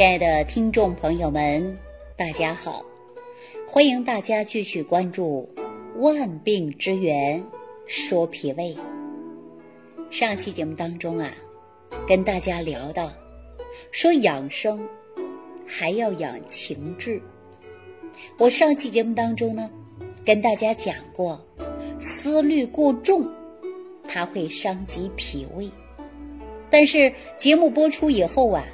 亲爱的听众朋友们，大家好！欢迎大家继续关注《万病之源说脾胃》。上期节目当中啊，跟大家聊到说养生还要养情志。我上期节目当中呢，跟大家讲过，思虑过重，它会伤及脾胃。但是节目播出以后啊。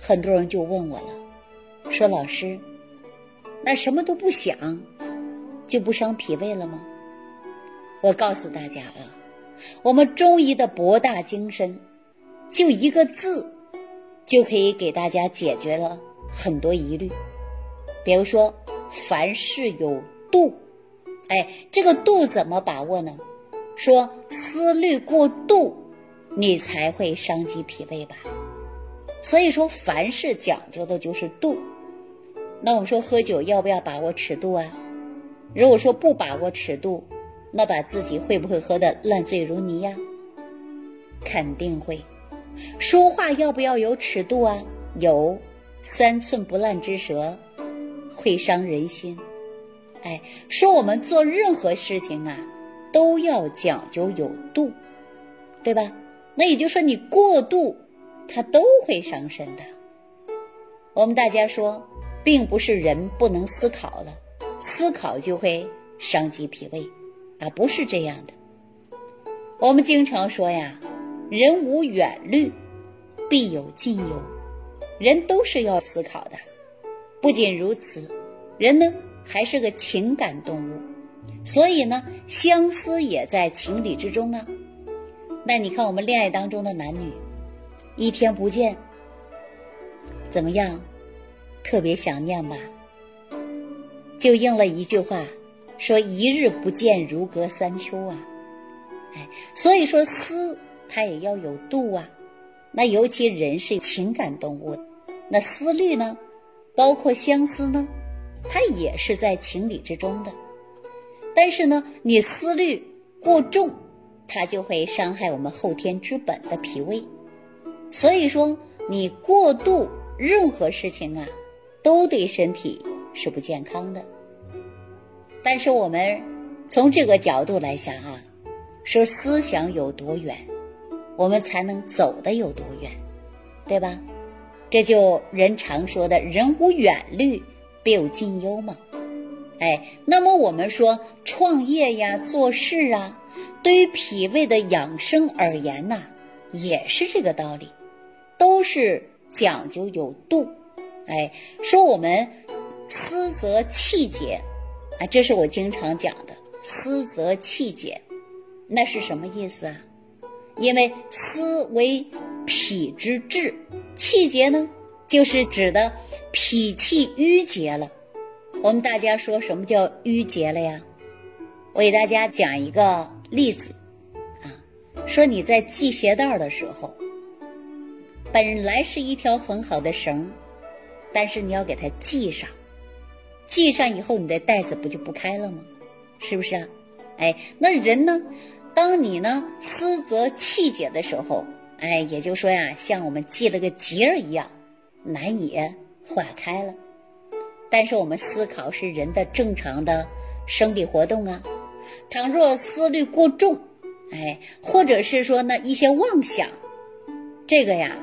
很多人就问我了，说老师，那什么都不想，就不伤脾胃了吗？我告诉大家啊，我们中医的博大精深，就一个字，就可以给大家解决了很多疑虑。比如说，凡事有度，哎，这个度怎么把握呢？说思虑过度，你才会伤及脾胃吧。所以说，凡事讲究的就是度。那我们说喝酒要不要把握尺度啊？如果说不把握尺度，那把自己会不会喝得烂醉如泥呀？肯定会。说话要不要有尺度啊？有，三寸不烂之舌会伤人心。哎，说我们做任何事情啊，都要讲究有度，对吧？那也就是说，你过度。它都会伤身的。我们大家说，并不是人不能思考了，思考就会伤及脾胃，啊，不是这样的。我们经常说呀，人无远虑，必有近忧。人都是要思考的。不仅如此，人呢还是个情感动物，所以呢，相思也在情理之中啊。那你看，我们恋爱当中的男女。一天不见，怎么样？特别想念吧？就应了一句话，说一日不见如隔三秋啊！哎，所以说思它也要有度啊。那尤其人是情感动物，那思虑呢，包括相思呢，它也是在情理之中的。但是呢，你思虑过重，它就会伤害我们后天之本的脾胃。所以说，你过度任何事情啊，都对身体是不健康的。但是我们从这个角度来想啊，说思想有多远，我们才能走的有多远，对吧？这就人常说的“人无远虑，必有近忧”嘛。哎，那么我们说创业呀、做事啊，对于脾胃的养生而言呐，也是这个道理。都是讲究有度，哎，说我们思则气结，啊，这是我经常讲的，思则气结，那是什么意思啊？因为思为脾之志，气结呢，就是指的脾气郁结了。我们大家说什么叫郁结了呀？我给大家讲一个例子，啊，说你在系鞋带的时候。本来是一条很好的绳，但是你要给它系上，系上以后，你的带子不就不开了吗？是不是啊？哎，那人呢？当你呢思则气结的时候，哎，也就说呀，像我们系了个结儿一样，难以化开了。但是我们思考是人的正常的生理活动啊。倘若思虑过重，哎，或者是说呢一些妄想，这个呀。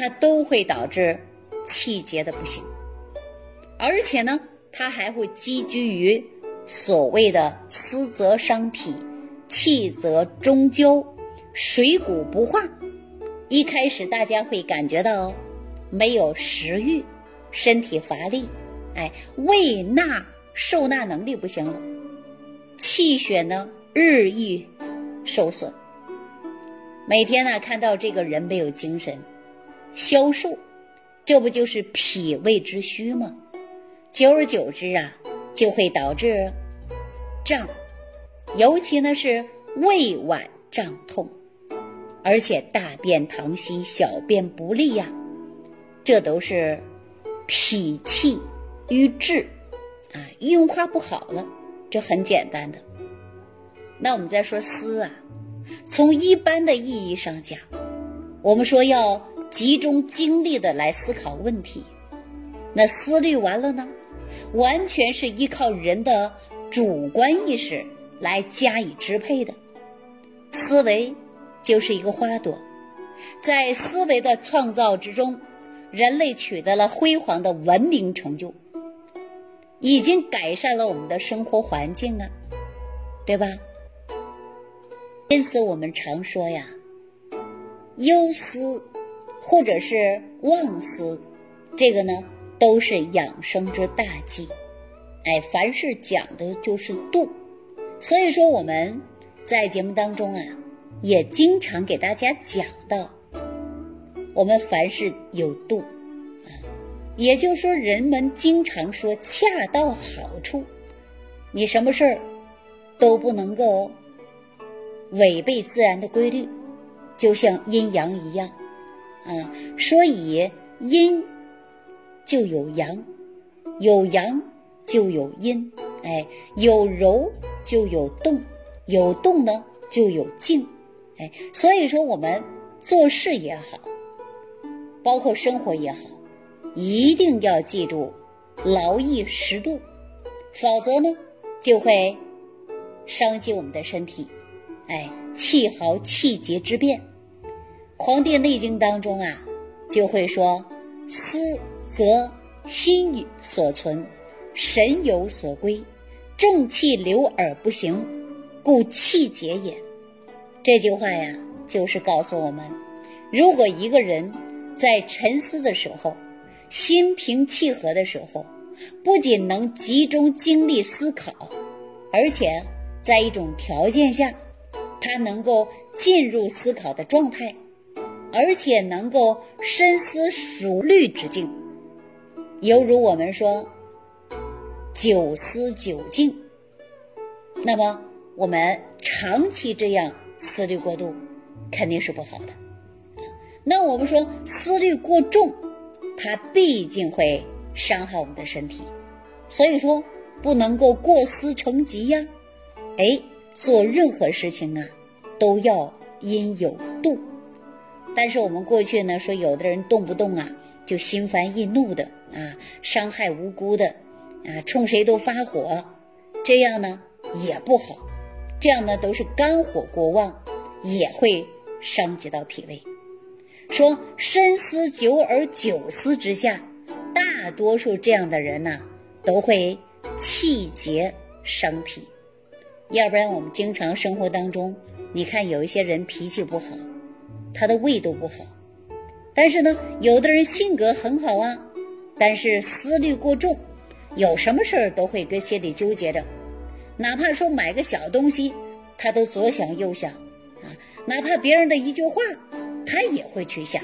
它都会导致气结的不行，而且呢，它还会积聚于所谓的思则伤脾，气则中焦，水谷不化。一开始大家会感觉到没有食欲，身体乏力，哎，胃纳受纳能力不行了，气血呢日益受损。每天呢看到这个人没有精神。消瘦，这不就是脾胃之虚吗？久而久之啊，就会导致胀，尤其呢是胃脘胀痛，而且大便溏稀、小便不利呀，这都是脾气瘀滞啊，运化不好了。这很简单的。那我们再说思啊，从一般的意义上讲，我们说要。集中精力的来思考问题。那思虑完了呢，完全是依靠人的主观意识来加以支配的。思维就是一个花朵，在思维的创造之中，人类取得了辉煌的文明成就，已经改善了我们的生活环境啊，对吧？因此，我们常说呀，忧思或者是妄思，这个呢都是养生之大忌。哎，凡事讲的就是度，所以说我们在节目当中啊，也经常给大家讲到，我们凡事有度啊，也就是说，人们经常说恰到好处，你什么事儿都不能够。违背自然的规律，就像阴阳一样，啊，所以阴就有阳，有阳就有阴，哎，有柔就有动，有动呢就有静，哎，所以说我们做事也好，包括生活也好，一定要记住劳逸适度，否则呢就会伤及我们的身体。哎，气豪气节之变，《黄帝内经》当中啊，就会说：“思则心所存，神有所归，正气流而不行，故气结也。”这句话呀，就是告诉我们，如果一个人在沉思的时候，心平气和的时候，不仅能集中精力思考，而且在一种条件下。他能够进入思考的状态，而且能够深思熟虑之境，犹如我们说“久思久静”。那么，我们长期这样思虑过度，肯定是不好的。那我们说思虑过重，它毕竟会伤害我们的身体，所以说不能够过思成疾呀。哎。做任何事情啊，都要因有度。但是我们过去呢说，有的人动不动啊就心烦易怒的啊，伤害无辜的啊，冲谁都发火，这样呢也不好。这样呢都是肝火过旺，也会伤及到脾胃。说深思久而久思之下，大多数这样的人呢都会气结伤脾。要不然，我们经常生活当中，你看有一些人脾气不好，他的胃都不好。但是呢，有的人性格很好啊，但是思虑过重，有什么事儿都会跟心里纠结着，哪怕说买个小东西，他都左想右想啊，哪怕别人的一句话，他也会去想。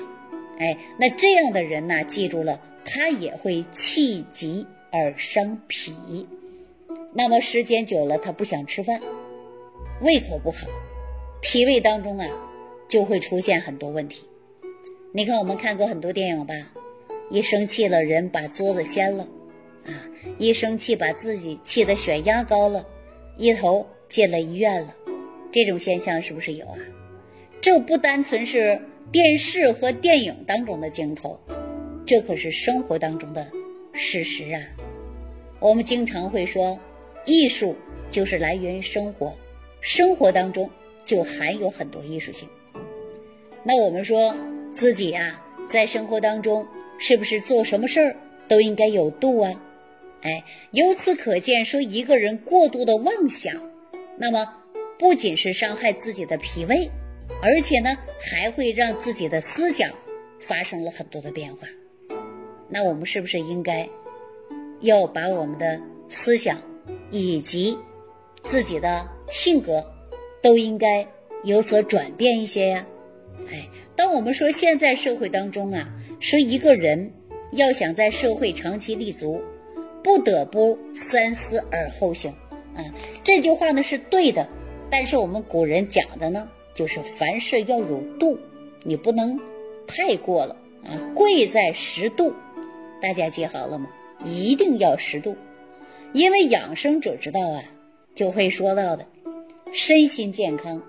哎，那这样的人呢，记住了，他也会气急而伤脾。那么时间久了，他不想吃饭，胃口不好，脾胃当中啊就会出现很多问题。你看，我们看过很多电影吧，一生气了，人把桌子掀了，啊，一生气把自己气得血压高了，一头进了医院了，这种现象是不是有啊？这不单纯是电视和电影当中的镜头，这可是生活当中的事实啊。我们经常会说。艺术就是来源于生活，生活当中就含有很多艺术性。那我们说自己啊，在生活当中是不是做什么事儿都应该有度啊？哎，由此可见，说一个人过度的妄想，那么不仅是伤害自己的脾胃，而且呢，还会让自己的思想发生了很多的变化。那我们是不是应该要把我们的思想？以及自己的性格都应该有所转变一些呀。哎，当我们说现在社会当中啊，说一个人要想在社会长期立足，不得不三思而后行啊。这句话呢是对的，但是我们古人讲的呢，就是凡事要有度，你不能太过了啊。贵在适度，大家记好了吗？一定要适度。因为养生者之道啊，就会说到的，身心健康，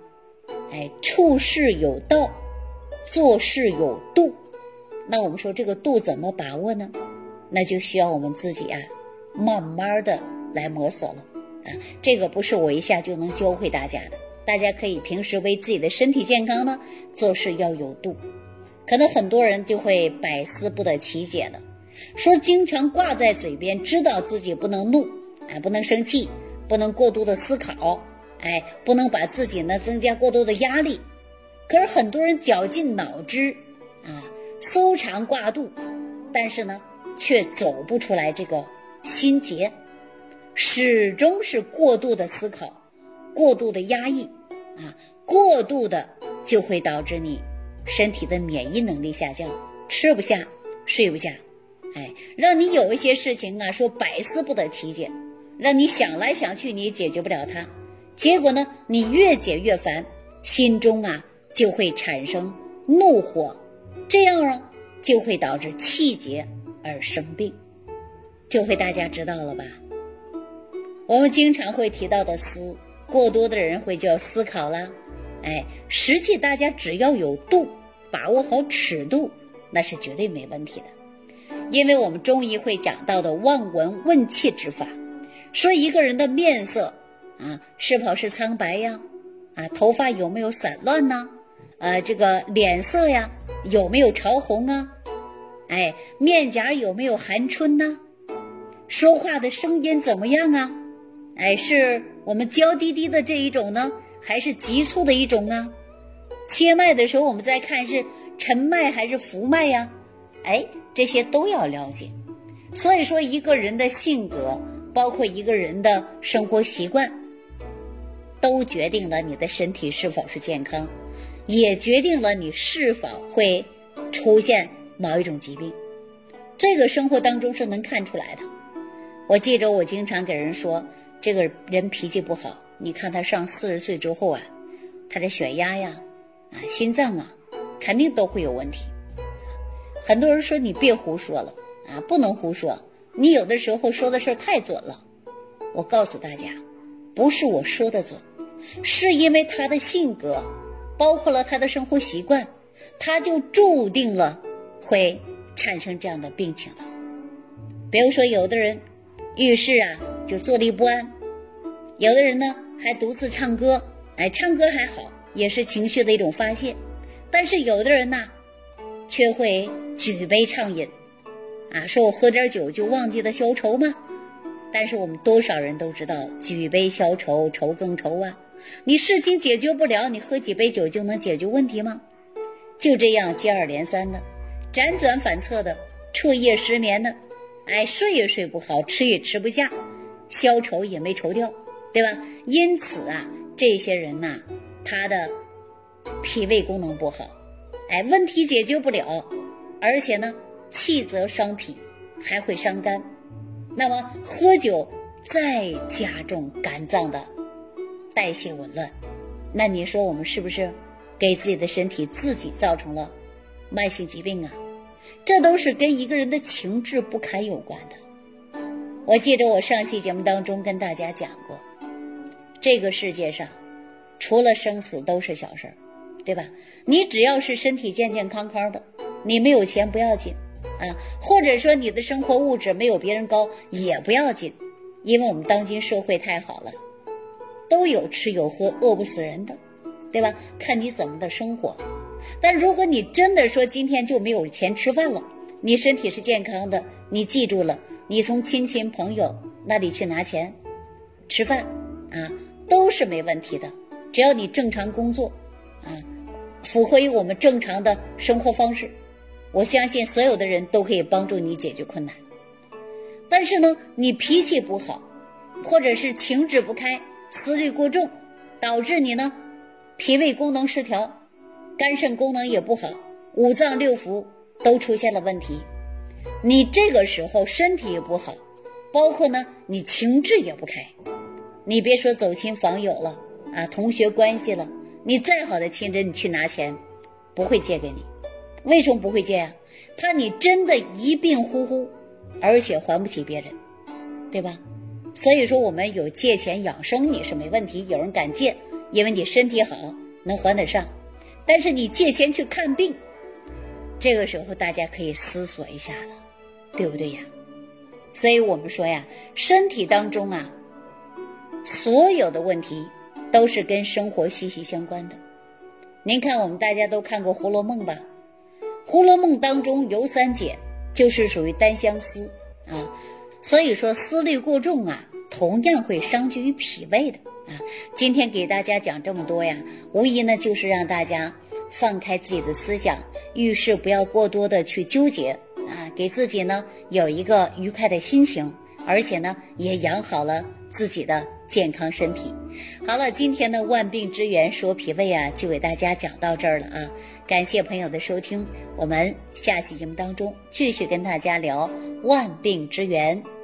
哎，处事有道，做事有度，那我们说这个度怎么把握呢？那就需要我们自己啊，慢慢的来摸索了啊。这个不是我一下就能教会大家的，大家可以平时为自己的身体健康呢做事要有度。可能很多人就会百思不得其解了，说经常挂在嘴边，知道自己不能怒啊，不能生气，不能过度的思考，哎，不能把自己呢增加过多的压力。可是很多人绞尽脑汁啊，搜肠挂肚，但是呢。却走不出来这个心结，始终是过度的思考，过度的压抑，啊，过度的就会导致你身体的免疫能力下降，吃不下，睡不下，哎，让你有一些事情啊，说百思不得其解，让你想来想去你也解决不了它，结果呢，你越解越烦，心中啊就会产生怒火，这样啊就会导致气结。而生病，这回大家知道了吧？我们经常会提到的思，过多的人会叫思考啦。哎，实际大家只要有度，把握好尺度，那是绝对没问题的。因为我们中医会讲到的望闻问切之法，说一个人的面色啊，是否是苍白呀？啊，头发有没有散乱呢？呃，这个脸色呀，有没有潮红啊？哎，面颊有没有含春呢？说话的声音怎么样啊？哎，是我们娇滴滴的这一种呢，还是急促的一种啊？切脉的时候，我们再看是沉脉还是浮脉呀？哎，这些都要了解。所以说，一个人的性格，包括一个人的生活习惯，都决定了你的身体是否是健康，也决定了你是否会出现。某一种疾病，这个生活当中是能看出来的。我记着，我经常给人说，这个人脾气不好，你看他上四十岁之后啊，他的血压呀，啊，心脏啊，肯定都会有问题。很多人说你别胡说了啊，不能胡说，你有的时候说的事太准了。我告诉大家，不是我说的准，是因为他的性格，包括了他的生活习惯，他就注定了。会产生这样的病情的，比如说有的人遇事啊就坐立不安，有的人呢还独自唱歌，哎，唱歌还好，也是情绪的一种发泄，但是有的人呢却会举杯畅饮，啊，说我喝点酒就忘记了消愁吗？但是我们多少人都知道，举杯消愁愁更愁啊！你事情解决不了，你喝几杯酒就能解决问题吗？就这样接二连三的。辗转反侧的，彻夜失眠的，哎，睡也睡不好，吃也吃不下，消愁也没愁掉，对吧？因此啊，这些人呐，他的脾胃功能不好，哎，问题解决不了，而且呢，气则伤脾，还会伤肝。那么喝酒再加重肝脏的代谢紊乱，那你说我们是不是给自己的身体自己造成了慢性疾病啊？这都是跟一个人的情志不堪有关的。我记得我上期节目当中跟大家讲过，这个世界上除了生死都是小事儿，对吧？你只要是身体健健康康的，你没有钱不要紧啊，或者说你的生活物质没有别人高也不要紧，因为我们当今社会太好了，都有吃有喝，饿不死人的，对吧？看你怎么的生活。但如果你真的说今天就没有钱吃饭了，你身体是健康的，你记住了，你从亲戚朋友那里去拿钱吃饭啊，都是没问题的。只要你正常工作啊，符合于我们正常的生活方式，我相信所有的人都可以帮助你解决困难。但是呢，你脾气不好，或者是情志不开、思虑过重，导致你呢脾胃功能失调。肝肾功能也不好，五脏六腑都出现了问题。你这个时候身体也不好，包括呢你情志也不开。你别说走亲访友了啊，同学关系了，你再好的亲人，你去拿钱，不会借给你。为什么不会借啊？怕你真的一病呼呼，而且还不起别人，对吧？所以说我们有借钱养生你是没问题，有人敢借，因为你身体好，能还得上。但是你借钱去看病，这个时候大家可以思索一下了，对不对呀？所以我们说呀，身体当中啊，所有的问题都是跟生活息息相关的。您看，我们大家都看过《红楼梦》吧？《红楼梦》当中尤三姐就是属于单相思啊，所以说思虑过重啊，同样会伤及于脾胃的啊。今天给大家讲这么多呀，无疑呢就是让大家放开自己的思想，遇事不要过多的去纠结啊，给自己呢有一个愉快的心情，而且呢也养好了自己的。健康身体，好了，今天的万病之源说脾胃啊，就给大家讲到这儿了啊！感谢朋友的收听，我们下期节目当中继续跟大家聊万病之源